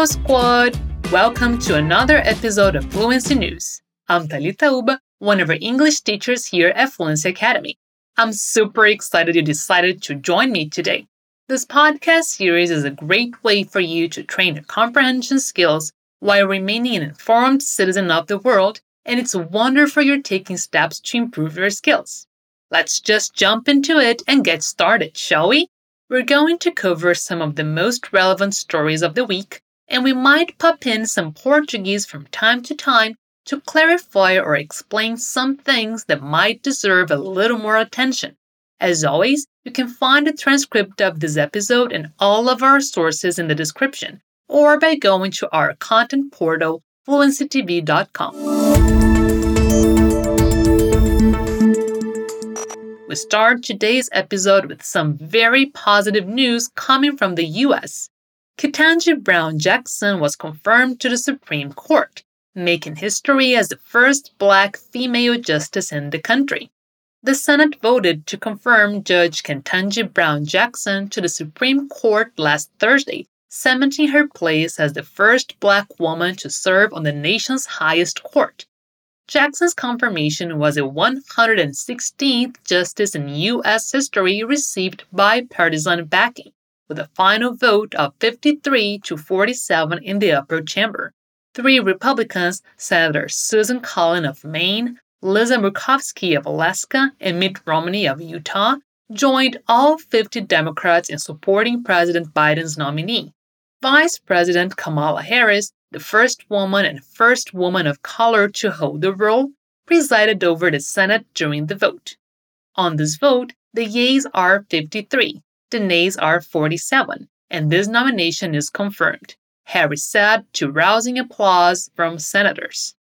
Hello, squad! Welcome to another episode of Fluency News. I'm Talita Uba, one of our English teachers here at Fluency Academy. I'm super excited you decided to join me today. This podcast series is a great way for you to train your comprehension skills while remaining an informed citizen of the world, and it's a wonder for you taking steps to improve your skills. Let's just jump into it and get started, shall we? We're going to cover some of the most relevant stories of the week, and we might pop in some Portuguese from time to time to clarify or explain some things that might deserve a little more attention. As always, you can find a transcript of this episode and all of our sources in the description, or by going to our content portal, fluencytv.com. We start today's episode with some very positive news coming from the US. Ketanji Brown Jackson was confirmed to the Supreme Court, making history as the first black female justice in the country. The Senate voted to confirm Judge Ketanji Brown Jackson to the Supreme Court last Thursday, cementing her place as the first black woman to serve on the nation's highest court. Jackson's confirmation was the 116th justice in U.S. history received bipartisan backing, with a final vote of 53 to 47 in the upper chamber. Three Republicans, Senators Susan Collin of Maine, Lisa Murkowski of Alaska and Mitt Romney of Utah joined all 50 Democrats in supporting President Biden's nominee. Vice President Kamala Harris, the first woman and first woman of color to hold the role, presided over the Senate during the vote. On this vote, the yeas are 53, the nays are 47, and this nomination is confirmed, Harris said to rousing applause from senators.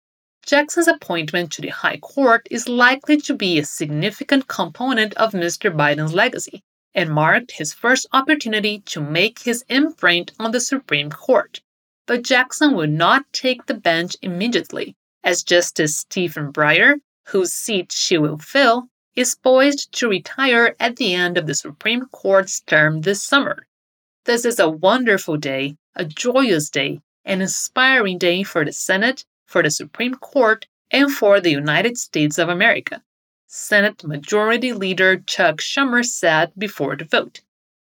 Jackson's appointment to the High Court is likely to be a significant component of Mr. Biden's legacy and marked his first opportunity to make his imprint on the Supreme Court. But Jackson will not take the bench immediately, as Justice Stephen Breyer, whose seat she will fill, is poised to retire at the end of the Supreme Court's term this summer. This is a wonderful day, a joyous day, an inspiring day for the Senate for the Supreme Court and for the United States of America, Senate Majority Leader Chuck Schumer said before the vote.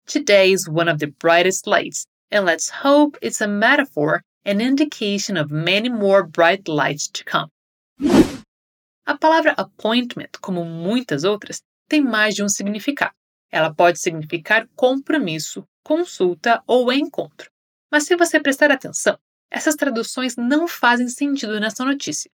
Today is one of the brightest lights, and let's hope it's a metaphor, an indication of many more bright lights to come. A palavra appointment, como muitas outras, tem mais de um significado. Ela pode significar compromisso, consulta ou encontro. Mas se você prestar atenção, essas traduções não fazem sentido nessa notícia.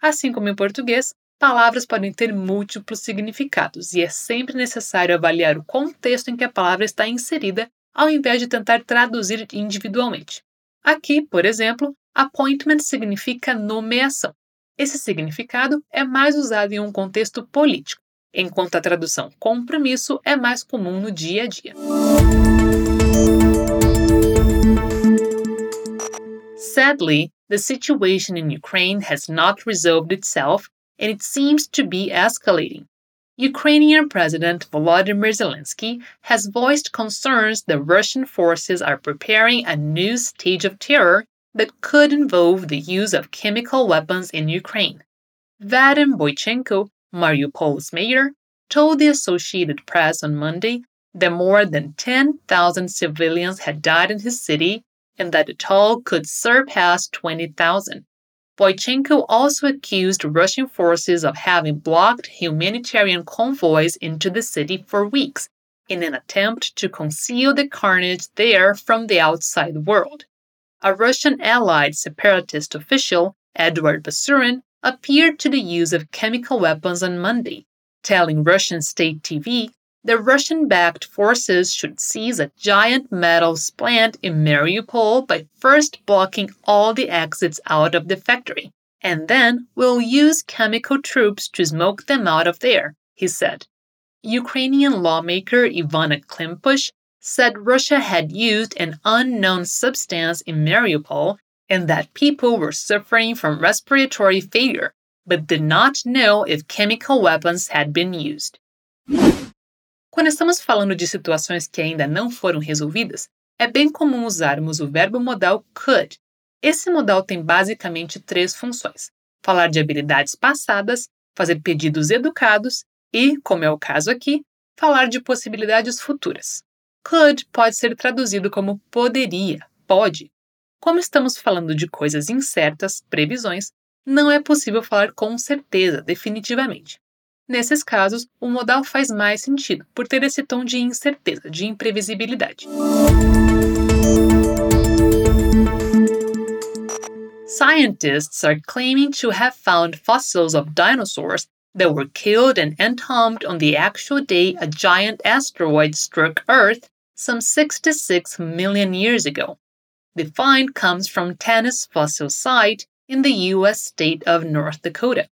Assim como em português, palavras podem ter múltiplos significados e é sempre necessário avaliar o contexto em que a palavra está inserida ao invés de tentar traduzir individualmente. Aqui, por exemplo, appointment significa nomeação. Esse significado é mais usado em um contexto político, enquanto a tradução compromisso é mais comum no dia a dia. Sadly, the situation in Ukraine has not resolved itself and it seems to be escalating. Ukrainian President Volodymyr Zelensky has voiced concerns that Russian forces are preparing a new stage of terror that could involve the use of chemical weapons in Ukraine. Vadim Boychenko, Mariupol's mayor, told the Associated Press on Monday that more than 10,000 civilians had died in his city and that the toll could surpass 20,000. Boychenko also accused Russian forces of having blocked humanitarian convoys into the city for weeks in an attempt to conceal the carnage there from the outside world. A Russian allied separatist official, Eduard Basurin, appeared to the use of chemical weapons on Monday, telling Russian state TV the Russian backed forces should seize a giant metals plant in Mariupol by first blocking all the exits out of the factory, and then we'll use chemical troops to smoke them out of there, he said. Ukrainian lawmaker Ivanna Klympush said Russia had used an unknown substance in Mariupol and that people were suffering from respiratory failure, but did not know if chemical weapons had been used. Quando estamos falando de situações que ainda não foram resolvidas, é bem comum usarmos o verbo modal could. Esse modal tem basicamente três funções: falar de habilidades passadas, fazer pedidos educados e, como é o caso aqui, falar de possibilidades futuras. Could pode ser traduzido como poderia, pode. Como estamos falando de coisas incertas, previsões, não é possível falar com certeza, definitivamente. Nesses casos, o modal faz mais sentido, por ter esse tom de incerteza, de imprevisibilidade. Scientists are claiming to have found fossils of dinosaurs that were killed and entombed on the actual day a giant asteroid struck Earth some 66 million years ago. The find comes from Tanis Fossil Site in the U.S. state of North Dakota.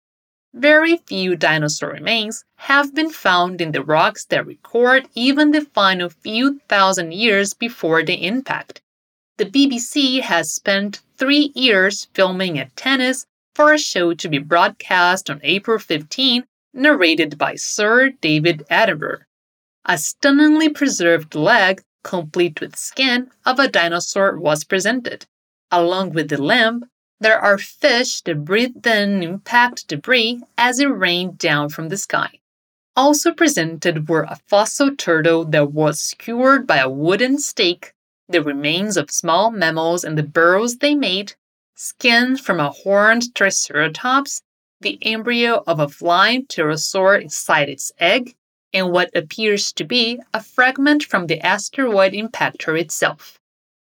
Very few dinosaur remains have been found in the rocks that record even the final few thousand years before the impact. The BBC has spent three years filming at Tanis for a show to be broadcast on April 15, narrated by Sir David Attenborough. A stunningly preserved leg, complete with skin, of a dinosaur was presented. Along with the limb, there are fish that breathed in impact debris as it rained down from the sky. Also presented were a fossil turtle that was skewered by a wooden stake, the remains of small mammals and the burrows they made, skins from a horned triceratops, the embryo of a flying pterosaur inside its egg, and what appears to be a fragment from the asteroid impactor itself.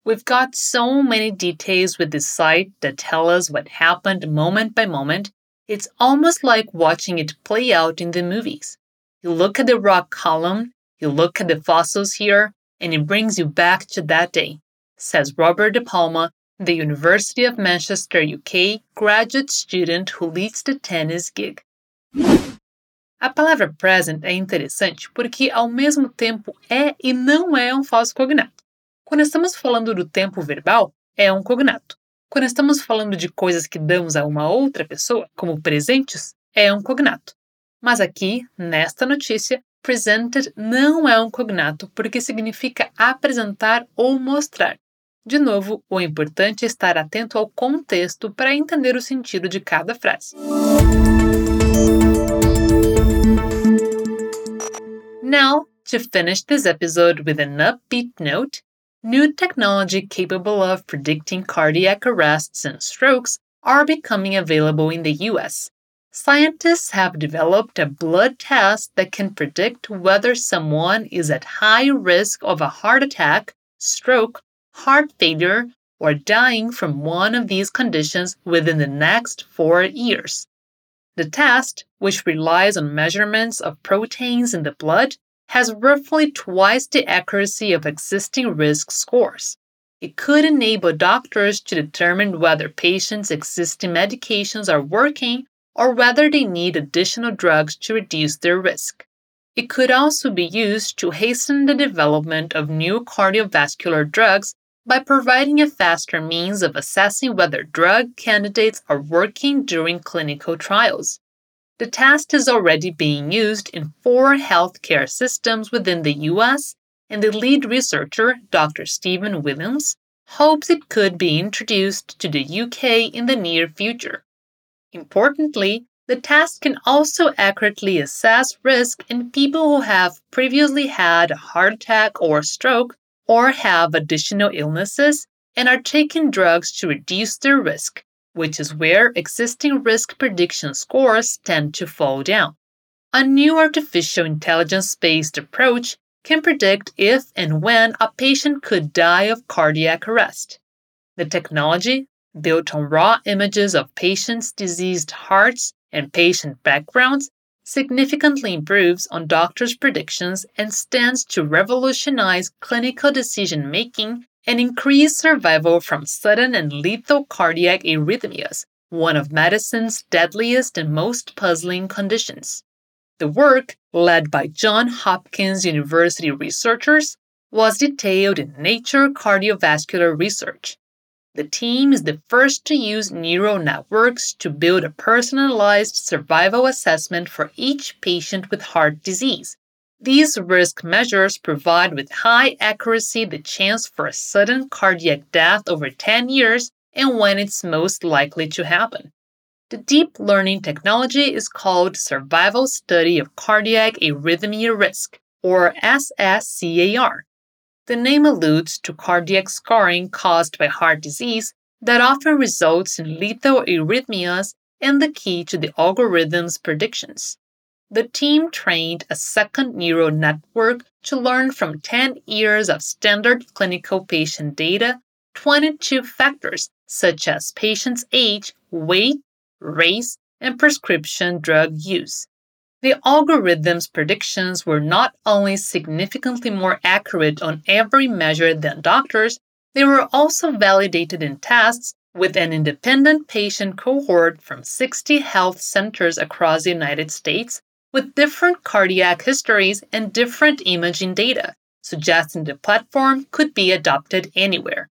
We've got so many details with this site that tell us what happened moment by moment. It's almost like watching it play out in the movies. You look at the rock column, you look at the fossils here, and it brings you back to that day, says Robert De Palma, the University of Manchester, UK graduate student who leads the tennis gig. A palavra present é interessante porque, ao mesmo tempo, é e não é um falso cognato. Quando estamos falando do tempo verbal, é um cognato. Quando estamos falando de coisas que damos a uma outra pessoa, como presentes, é um cognato. Mas aqui, nesta notícia, presented não é um cognato porque significa apresentar ou mostrar. De novo, o importante é estar atento ao contexto para entender o sentido de cada frase. Now, to finish this episode with an upbeat note, New technology capable of predicting cardiac arrests and strokes are becoming available in the US. Scientists have developed a blood test that can predict whether someone is at high risk of a heart attack, stroke, heart failure, or dying from one of these conditions within the next four years. The test, which relies on measurements of proteins in the blood, has roughly twice the accuracy of existing risk scores. It could enable doctors to determine whether patients' existing medications are working or whether they need additional drugs to reduce their risk. It could also be used to hasten the development of new cardiovascular drugs by providing a faster means of assessing whether drug candidates are working during clinical trials. The test is already being used in four healthcare systems within the US, and the lead researcher, Dr. Stephen Williams, hopes it could be introduced to the UK in the near future. Importantly, the test can also accurately assess risk in people who have previously had a heart attack or stroke or have additional illnesses and are taking drugs to reduce their risk, which is where existing risk prediction scores tend to fall down. A new artificial intelligence based approach can predict if and when a patient could die of cardiac arrest. The technology, built on raw images of patients' diseased hearts and patient backgrounds, significantly improves on doctors' predictions and stands to revolutionize clinical decision making and increase survival from sudden and lethal cardiac arrhythmias, one of medicine's deadliest and most puzzling conditions. The work, led by Johns Hopkins University researchers, was detailed in Nature Cardiovascular Research. The team is the first to use neural networks to build a personalized survival assessment for each patient with heart disease, These risk measures provide with high accuracy the chance for a sudden cardiac death over 10 years and when it's most likely to happen. The deep learning technology is called Survival Study of Cardiac Arrhythmia Risk, or SSCAR. The name alludes to cardiac scarring caused by heart disease that often results in lethal arrhythmias and the key to the algorithm's predictions the team trained a second neural network to learn from 10 years of standard clinical patient data 22 factors such as patient's age, weight, race, and prescription drug use. The algorithm's predictions were not only significantly more accurate on every measure than doctors, they were also validated in tests with an independent patient cohort from 60 health centers across the United States with different cardiac histories and different imaging data, suggesting the platform could be adopted anywhere.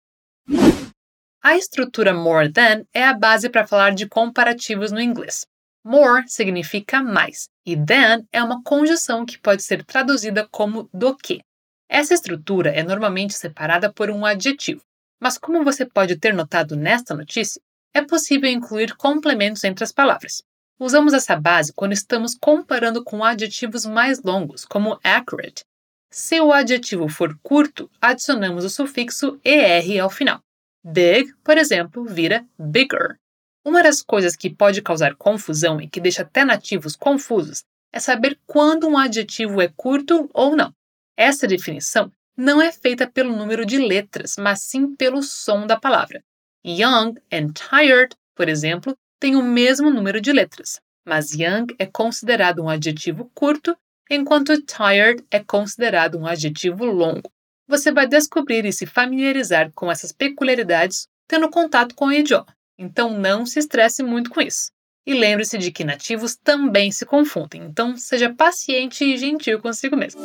A estrutura more than é a base para falar de comparativos no inglês. More significa mais e than é uma conjunção que pode ser traduzida como do que. Essa estrutura é normalmente separada por um adjetivo, mas como você pode ter notado nesta notícia, é possível incluir complementos entre as palavras. Usamos essa base quando estamos comparando com adjetivos mais longos, como accurate. Se o adjetivo for curto, adicionamos o sufixo er ao final. Big, por exemplo, vira bigger. Uma das coisas que pode causar confusão e que deixa até nativos confusos é saber quando um adjetivo é curto ou não. Essa definição não é feita pelo número de letras, mas sim pelo som da palavra. Young and tired, por exemplo, tem o mesmo número de letras, mas young é considerado um adjetivo curto, enquanto tired é considerado um adjetivo longo. Você vai descobrir e se familiarizar com essas peculiaridades tendo contato com o idioma, então não se estresse muito com isso. E lembre-se de que nativos também se confundem, então seja paciente e gentil consigo mesmo.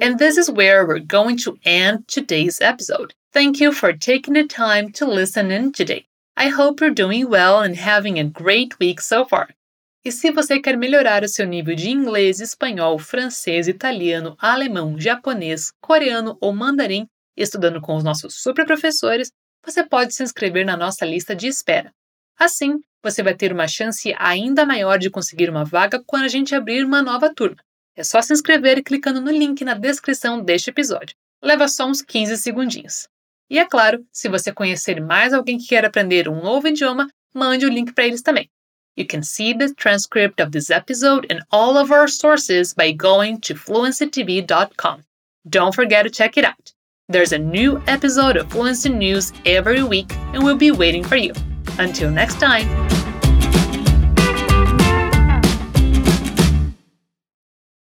And this is where we're going to end today's episode. Thank you for taking the time to listen in today. I hope you're doing well and having a great week so far. E se você quer melhorar o seu nível de inglês, espanhol, francês, italiano, alemão, japonês, coreano ou mandarim, estudando com os nossos super professores, você pode se inscrever na nossa lista de espera. Assim, você vai ter uma chance ainda maior de conseguir uma vaga quando a gente abrir uma nova turma. É só se inscrever clicando no link na descrição deste episódio. Leva só uns 15 segundinhos. E é claro, se você conhecer mais alguém que quer aprender um novo idioma, mande o link para eles também. You can see the transcript of this episode and all of our sources by going to fluencytv.com. Don't forget to check it out. There's a new episode of Fluency News every week and we'll be waiting for you. Until next time.